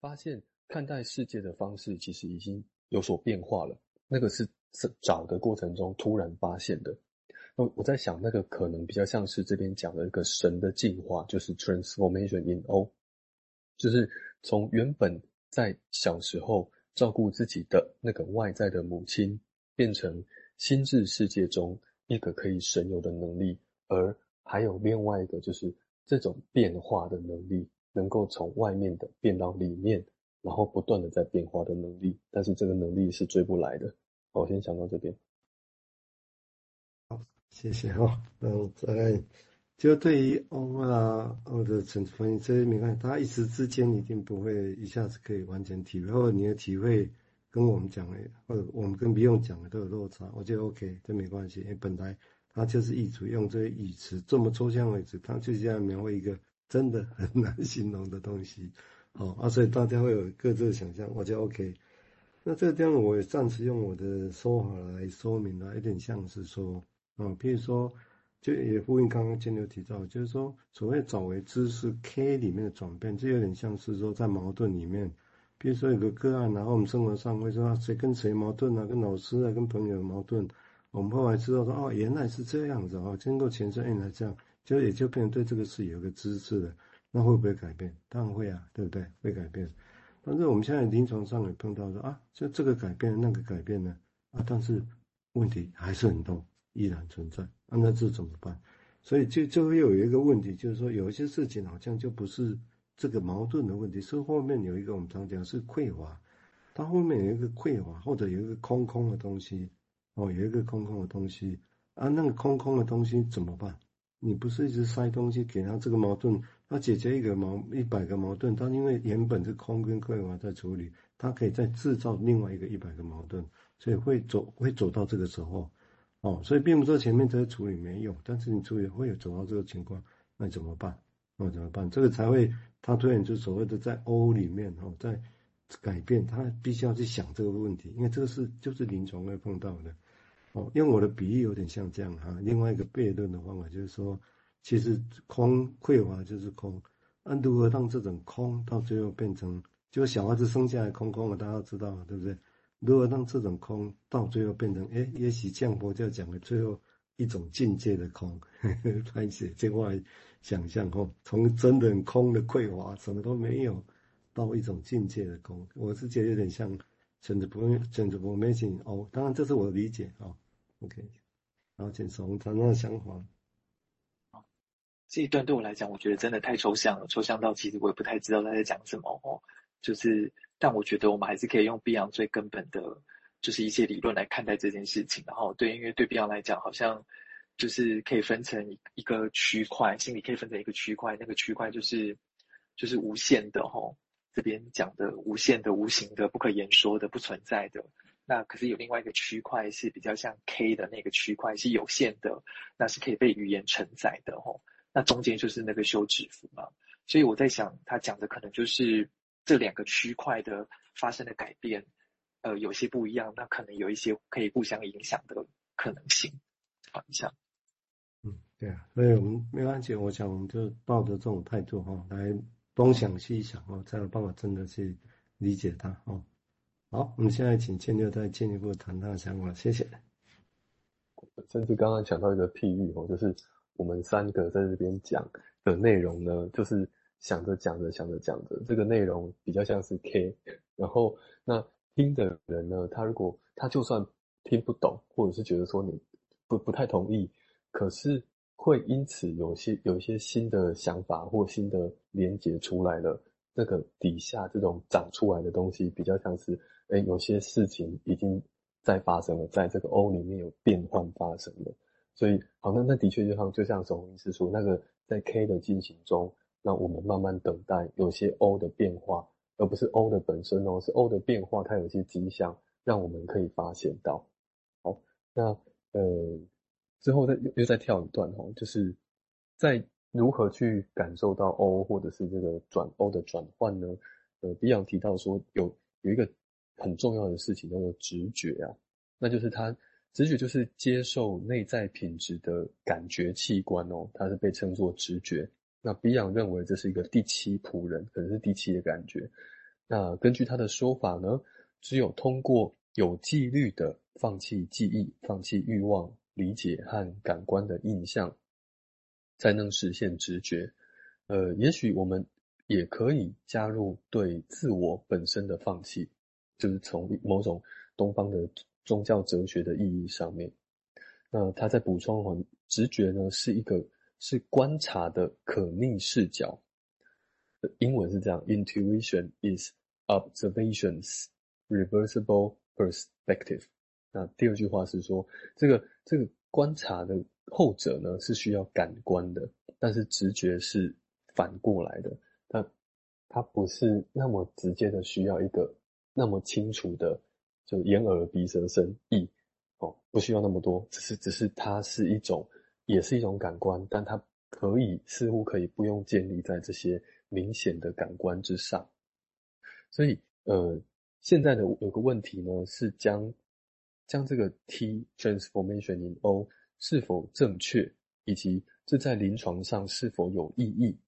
发现看待世界的方式其实已经有所变化了。那个是找的过程中突然发现的。那我在想，那个可能比较像是这边讲的一个神的进化，就是 transformation in O，就是从原本在小时候照顾自己的那个外在的母亲，变成心智世界中一个可以神游的能力，而还有另外一个就是这种变化的能力，能够从外面的变到里面，然后不断的在变化的能力，但是这个能力是追不来的。好，我先讲到这边。好谢谢哈，那我大概就对于 O 啊 O 的成分，这些没关系，他一时之间一定不会一下子可以完全体会，或者你的体会跟我们讲的，或者我们跟别用讲的都有落差，我觉得 OK，这没关系，因为本来他就是一组用这些语词这么抽象为止，他就是这样描绘一个真的很难形容的东西，好啊，所以大家会有各自的想象，我觉得 OK。那这个地方我也暂时用我的说法来说明了，有点像是说。啊，譬如说，就也呼应刚刚金牛提到，就是说，所谓找为知识 K 里面的转变，这有点像是说在矛盾里面，比如说有个个案，然后我们生活上会说谁跟谁矛盾啊，跟老师啊，跟朋友矛盾，我们后来知道说哦，原来是这样子啊，经过前世原来这样，就也就变成对这个事有个知识了，那会不会改变？当然会啊，对不对？会改变。但是我们现在临床上也碰到说啊，就这个改变，那个改变呢，啊，但是问题还是很多。依然存在，那这怎么办？所以就就会有一个问题，就是说有一些事情好像就不是这个矛盾的问题，是后面有一个我们常讲是匮乏，它后面有一个匮乏，或者有一个空空的东西，哦，有一个空空的东西啊，那个空空的东西怎么办？你不是一直塞东西给他这个矛盾，他解决一个矛一百个矛盾，他因为原本是空跟匮乏在处理，他可以再制造另外一个一百个矛盾，所以会走会走到这个时候。哦，所以并不是说前面这些处理没用，但是你处理会有走到这个情况，那怎么办？那怎么办？这个才会他推演出所谓的在 O 里面哦，在改变，他必须要去想这个问题，因为这个是就是临床会碰到的。哦，因为我的比喻有点像这样哈。另外一个悖论的方法就是说，其实空匮乏就是空，那如何让这种空到最后变成，就小孩子生下来空空的，大家都知道对不对？如何让这种空到最后变成，哎，也许像佛教讲的最后一种境界的空，开始这块想象哦，从真的很空的匮乏，什么都没有，到一种境界的空，我是觉得有点像选择不用选择不没劲哦。当然这是我的理解啊、OK，然后请松谈那想法。这一段对我来讲，我觉得真的太抽象了，抽象到其实我也不太知道他在讲什么哦，就是。但我觉得我们还是可以用 B 两最根本的，就是一些理论来看待这件事情。然后，对，因为对 Beyond 来讲，好像就是可以分成一一个区块，心理可以分成一个区块，那个区块就是就是无限的吼，这边讲的无限的、无形的、不可言说的、不存在的。那可是有另外一个区块是比较像 K 的那个区块，是有限的，那是可以被语言承载的吼。那中间就是那个休止符嘛。所以我在想，他讲的可能就是。这两个区块的发生的改变，呃，有些不一样，那可能有一些可以互相影响的可能性。好，一下。嗯，对啊，所以我们没关系，我想我们就抱着这种态度哈，来东想西想哦，才有办法真的去理解它哦。好，我们现在请建六再进一步谈他的想法，谢谢。甚至刚刚讲到一个譬喻哦，就是我们三个在这边讲的内容呢，就是。想着讲着想着讲着，这个内容比较像是 K，然后那听的人呢，他如果他就算听不懂，或者是觉得说你不不太同意，可是会因此有些有一些新的想法或新的连结出来了，这个底下这种长出来的东西比较像是，哎，有些事情已经在发生了，在这个 O 里面有变换发生了，所以好，那那的确就像就像守宏医师说，那个在 K 的进行中。那我们慢慢等待有些 O 的变化，而不是 O 的本身哦，是 O 的变化，它有些迹象让我们可以发现到。好，那呃之后再又又再跳一段哦，就是在如何去感受到 O 或者是这个转 O 的转换呢？呃，Beyond 提到说有有一个很重要的事情叫做直觉啊，那就是它直觉就是接受内在品质的感觉器官哦，它是被称作直觉。那 Beyond 认为这是一个第七仆人，可能是第七的感觉。那根据他的说法呢，只有通过有纪律的放弃记忆、放弃欲望、理解和感官的印象，才能实现直觉。呃，也许我们也可以加入对自我本身的放弃，就是从某种东方的宗教哲学的意义上面。那他在补充，直觉呢是一个是观察的可逆视角。英文是这样：Intuition is observation's reversible perspective。那第二句话是说，这个这个观察的后者呢是需要感官的，但是直觉是反过来的。它它不是那么直接的需要一个那么清楚的，就眼耳鼻舌身意哦，不需要那么多，只是只是它是一种，也是一种感官，但它可以似乎可以不用建立在这些明显的感官之上。所以呃，现在的有个问题呢是将。将这个 T transformation in O 是否正确，以及这在临床上是否有意义，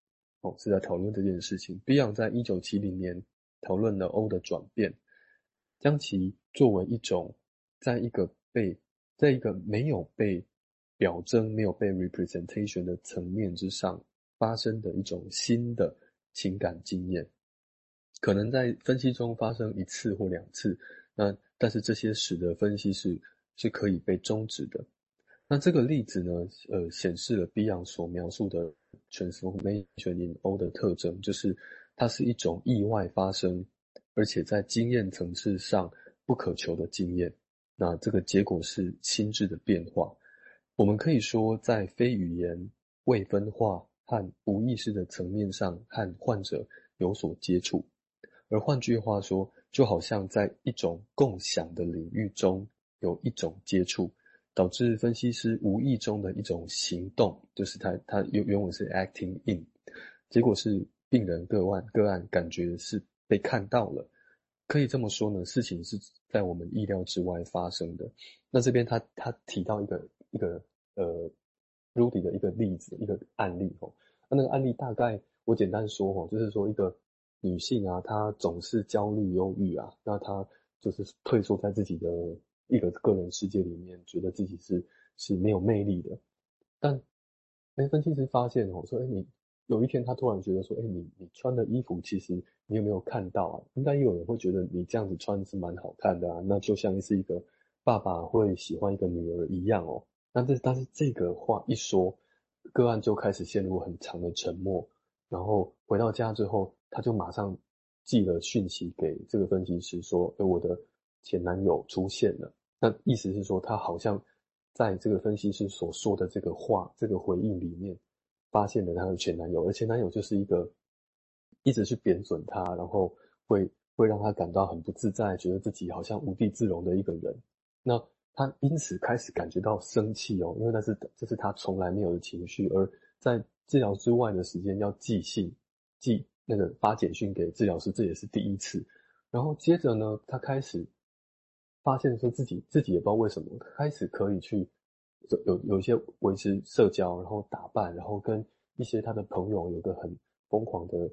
哦，是在讨论这件事情。Beyond 在一九七零年讨论了 O 的转变，将其作为一种，在一个被，在一个没有被表征、没有被 representation 的层面之上发生的一种新的情感经验，可能在分析中发生一次或两次。那但是这些使得分析是是可以被终止的。那这个例子呢，呃，显示了 Bion 所描述的 transformation in O 的特征，就是它是一种意外发生，而且在经验层次上不可求的经验。那这个结果是心智的变化。我们可以说，在非语言、未分化和无意识的层面上，和患者有所接触。而换句话说，就好像在一种共享的领域中有一种接触，导致分析师无意中的一种行动，就是他他原原文是 acting in，结果是病人个案个案感觉是被看到了，可以这么说呢，事情是在我们意料之外发生的。那这边他他提到一个一个呃 Rudy 的一个例子一个案例哦，那那个案例大概我简单说哦，就是说一个。女性啊，她总是焦虑、忧郁啊，那她就是退缩在自己的一个个人世界里面，觉得自己是是没有魅力的。但，哎，分析师发现哦，说，哎，你有一天他突然觉得说，哎，你你穿的衣服其实你有没有看到啊？应该有人会觉得你这样子穿是蛮好看的啊，那就像是一个爸爸会喜欢一个女儿一样哦。但这但是这个话一说，个案就开始陷入很长的沉默，然后回到家之后。他就马上寄了讯息给这个分析师说：“诶，我的前男友出现了。”那意思是说，他好像在这个分析师所说的这个话、这个回应里面，发现了他的前男友，而前男友就是一个一直去贬损他，然后会会让他感到很不自在，觉得自己好像无地自容的一个人。那他因此开始感觉到生气哦，因为那是这是他从来没有的情绪，而在治疗之外的时间要寄信寄。那个发简讯给治疗师，这也是第一次。然后接着呢，他开始发现说自己自己也不知道为什么，开始可以去有有有一些维持社交，然后打扮，然后跟一些他的朋友有个很疯狂的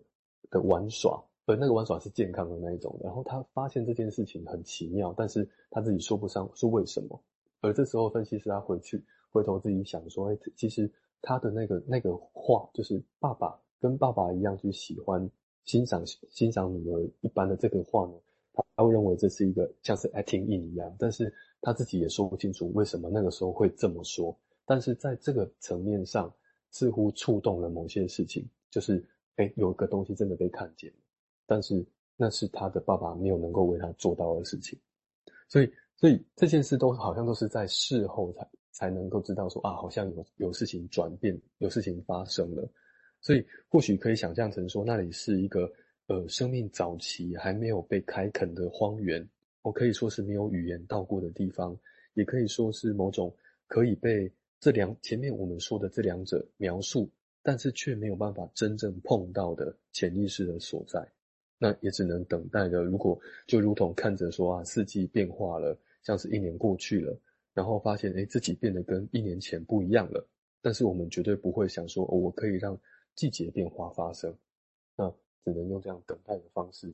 的玩耍，而那个玩耍是健康的那一种。然后他发现这件事情很奇妙，但是他自己说不上是为什么。而这时候分析师他回去回头自己想说，哎，其实他的那个那个话就是爸爸。跟爸爸一样去喜欢欣赏欣赏女儿一般的这个话呢，他他会认为这是一个像是 acting in 一样，但是他自己也说不清楚为什么那个时候会这么说。但是在这个层面上，似乎触动了某些事情，就是诶有一个东西真的被看见，但是那是他的爸爸没有能够为他做到的事情。所以，所以这件事都好像都是在事后才才能够知道说啊，好像有有事情转变，有事情发生了。所以或许可以想象成说，那里是一个呃生命早期还没有被开垦的荒原，我可以说是没有语言到过的地方，也可以说是某种可以被这两前面我们说的这两者描述，但是却没有办法真正碰到的潜意识的所在。那也只能等待着，如果就如同看着说啊，四季变化了，像是一年过去了，然后发现诶自己变得跟一年前不一样了，但是我们绝对不会想说哦，我可以让。季节变化发生，那只能用这样等待的方式